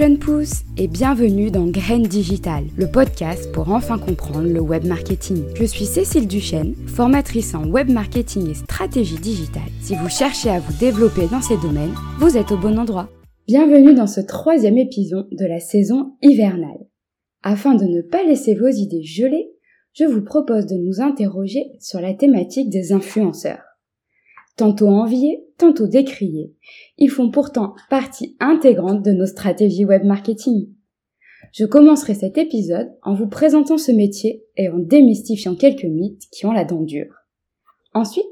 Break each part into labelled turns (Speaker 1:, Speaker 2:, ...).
Speaker 1: jeunes pousses et bienvenue dans Graines Digital, le podcast pour enfin comprendre le web marketing. Je suis Cécile Duchesne, formatrice en web marketing et stratégie digitale. Si vous cherchez à vous développer dans ces domaines, vous êtes au bon endroit. Bienvenue dans ce troisième épisode de la saison hivernale. Afin de ne pas laisser vos idées geler, je vous propose de nous interroger sur la thématique des influenceurs. Tantôt enviés, tantôt décriés, ils font pourtant partie intégrante de nos stratégies web marketing. Je commencerai cet épisode en vous présentant ce métier et en démystifiant quelques mythes qui ont la dent dure. Ensuite,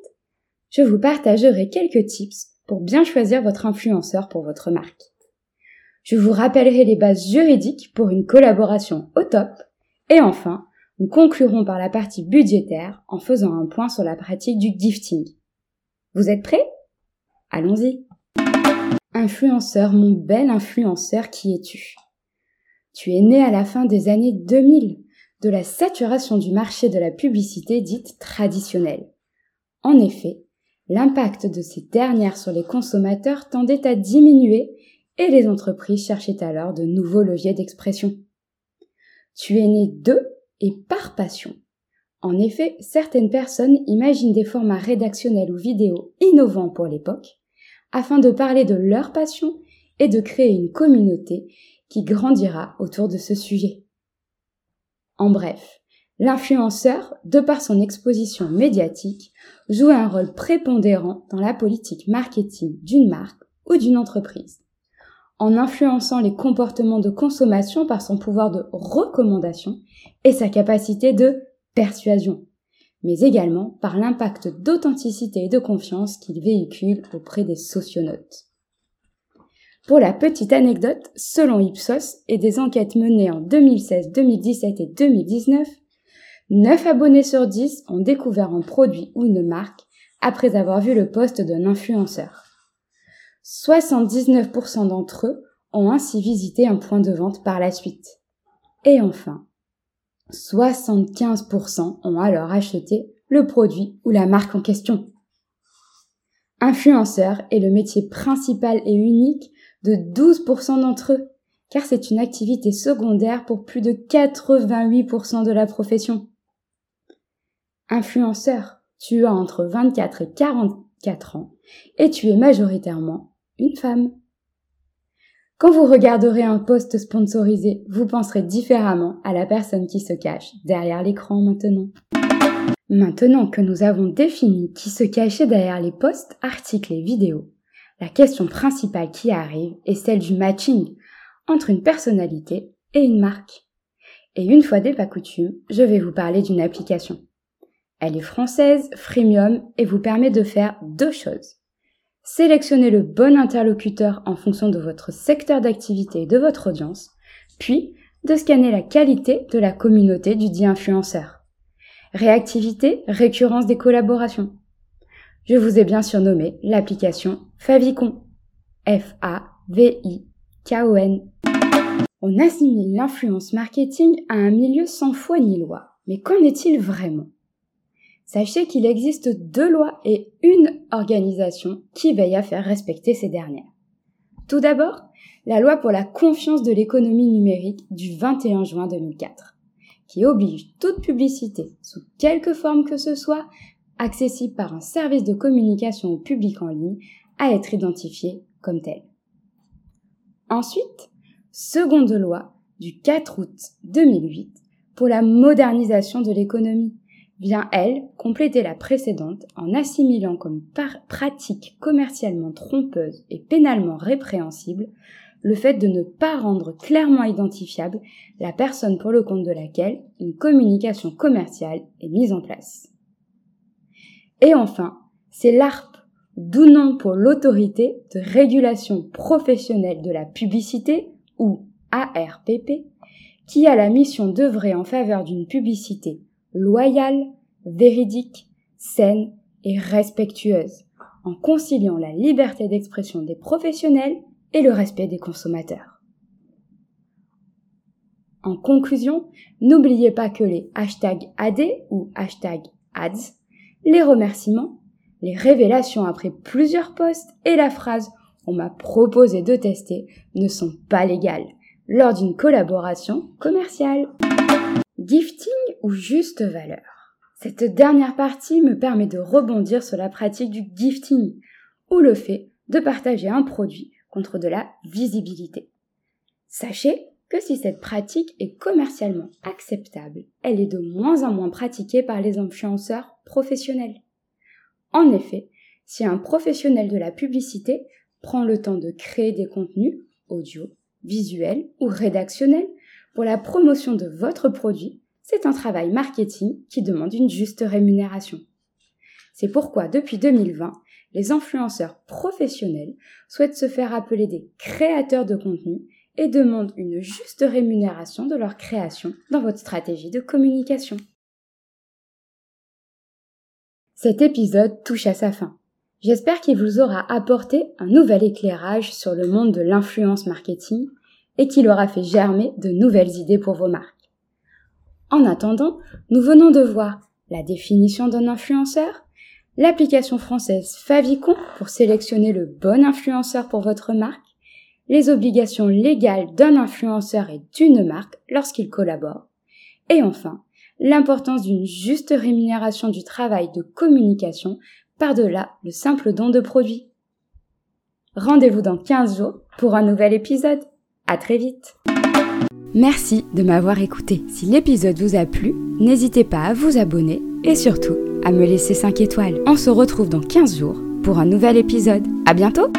Speaker 1: je vous partagerai quelques tips pour bien choisir votre influenceur pour votre marque. Je vous rappellerai les bases juridiques pour une collaboration au top. Et enfin, nous conclurons par la partie budgétaire en faisant un point sur la pratique du gifting. Vous êtes prêts? Allons-y. Influenceur, mon bel influenceur, qui es-tu? Tu es né à la fin des années 2000, de la saturation du marché de la publicité dite traditionnelle. En effet, l'impact de ces dernières sur les consommateurs tendait à diminuer et les entreprises cherchaient alors de nouveaux leviers d'expression. Tu es né de et par passion. En effet, certaines personnes imaginent des formats rédactionnels ou vidéos innovants pour l'époque, afin de parler de leur passion et de créer une communauté qui grandira autour de ce sujet. En bref, l'influenceur, de par son exposition médiatique, joue un rôle prépondérant dans la politique marketing d'une marque ou d'une entreprise. En influençant les comportements de consommation par son pouvoir de recommandation et sa capacité de persuasion, mais également par l'impact d'authenticité et de confiance qu'il véhicule auprès des socionautes. Pour la petite anecdote, selon Ipsos et des enquêtes menées en 2016, 2017 et 2019, 9 abonnés sur 10 ont découvert un produit ou une marque après avoir vu le poste d'un influenceur. 79% d'entre eux ont ainsi visité un point de vente par la suite. Et enfin, 75% ont alors acheté le produit ou la marque en question. Influenceur est le métier principal et unique de 12% d'entre eux, car c'est une activité secondaire pour plus de 88% de la profession. Influenceur, tu as entre 24 et 44 ans et tu es majoritairement une femme. Quand vous regarderez un post sponsorisé, vous penserez différemment à la personne qui se cache derrière l'écran maintenant. Maintenant que nous avons défini qui se cachait derrière les posts, articles et vidéos, la question principale qui arrive est celle du matching entre une personnalité et une marque. Et une fois des pas je vais vous parler d'une application. Elle est française, freemium et vous permet de faire deux choses. Sélectionnez le bon interlocuteur en fonction de votre secteur d'activité et de votre audience, puis de scanner la qualité de la communauté du dit influenceur. Réactivité, récurrence des collaborations. Je vous ai bien surnommé l'application Favicon. F-A-V-I-K-O-N. On assimile l'influence marketing à un milieu sans foi ni loi. Mais qu'en est-il vraiment? Sachez qu'il existe deux lois et une organisation qui veille à faire respecter ces dernières. Tout d'abord, la loi pour la confiance de l'économie numérique du 21 juin 2004, qui oblige toute publicité, sous quelque forme que ce soit, accessible par un service de communication au public en ligne, à être identifiée comme telle. Ensuite, seconde loi du 4 août 2008 pour la modernisation de l'économie, vient, elle, compléter la précédente en assimilant comme pratique commercialement trompeuse et pénalement répréhensible le fait de ne pas rendre clairement identifiable la personne pour le compte de laquelle une communication commerciale est mise en place. Et enfin, c'est l'ARP, d'où nom pour l'autorité de régulation professionnelle de la publicité, ou ARPP, qui a la mission d'œuvrer en faveur d'une publicité loyale, véridique, saine et respectueuse, en conciliant la liberté d'expression des professionnels et le respect des consommateurs. En conclusion, n'oubliez pas que les hashtags AD ou hashtag ads, les remerciements, les révélations après plusieurs posts et la phrase on m'a proposé de tester ne sont pas légales lors d'une collaboration commerciale. Gifting ou juste valeur Cette dernière partie me permet de rebondir sur la pratique du gifting, ou le fait de partager un produit contre de la visibilité. Sachez que si cette pratique est commercialement acceptable, elle est de moins en moins pratiquée par les influenceurs professionnels. En effet, si un professionnel de la publicité prend le temps de créer des contenus audio, visuels ou rédactionnels pour la promotion de votre produit, c'est un travail marketing qui demande une juste rémunération. C'est pourquoi depuis 2020, les influenceurs professionnels souhaitent se faire appeler des créateurs de contenu et demandent une juste rémunération de leur création dans votre stratégie de communication. Cet épisode touche à sa fin. J'espère qu'il vous aura apporté un nouvel éclairage sur le monde de l'influence marketing et qu'il aura fait germer de nouvelles idées pour vos marques. En attendant, nous venons de voir la définition d'un influenceur, l'application française Favicon pour sélectionner le bon influenceur pour votre marque, les obligations légales d'un influenceur et d'une marque lorsqu'ils collaborent, et enfin, l'importance d'une juste rémunération du travail de communication par-delà le simple don de produits. Rendez-vous dans 15 jours pour un nouvel épisode. À très vite. Merci de m'avoir écouté. Si l'épisode vous a plu, n'hésitez pas à vous abonner et surtout à me laisser 5 étoiles. On se retrouve dans 15 jours pour un nouvel épisode. À bientôt!